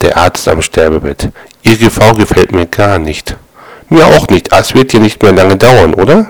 Der Arzt am Sterbebett. Ihr Frau gefällt mir gar nicht. Mir auch nicht. Ah, es wird ja nicht mehr lange dauern, oder?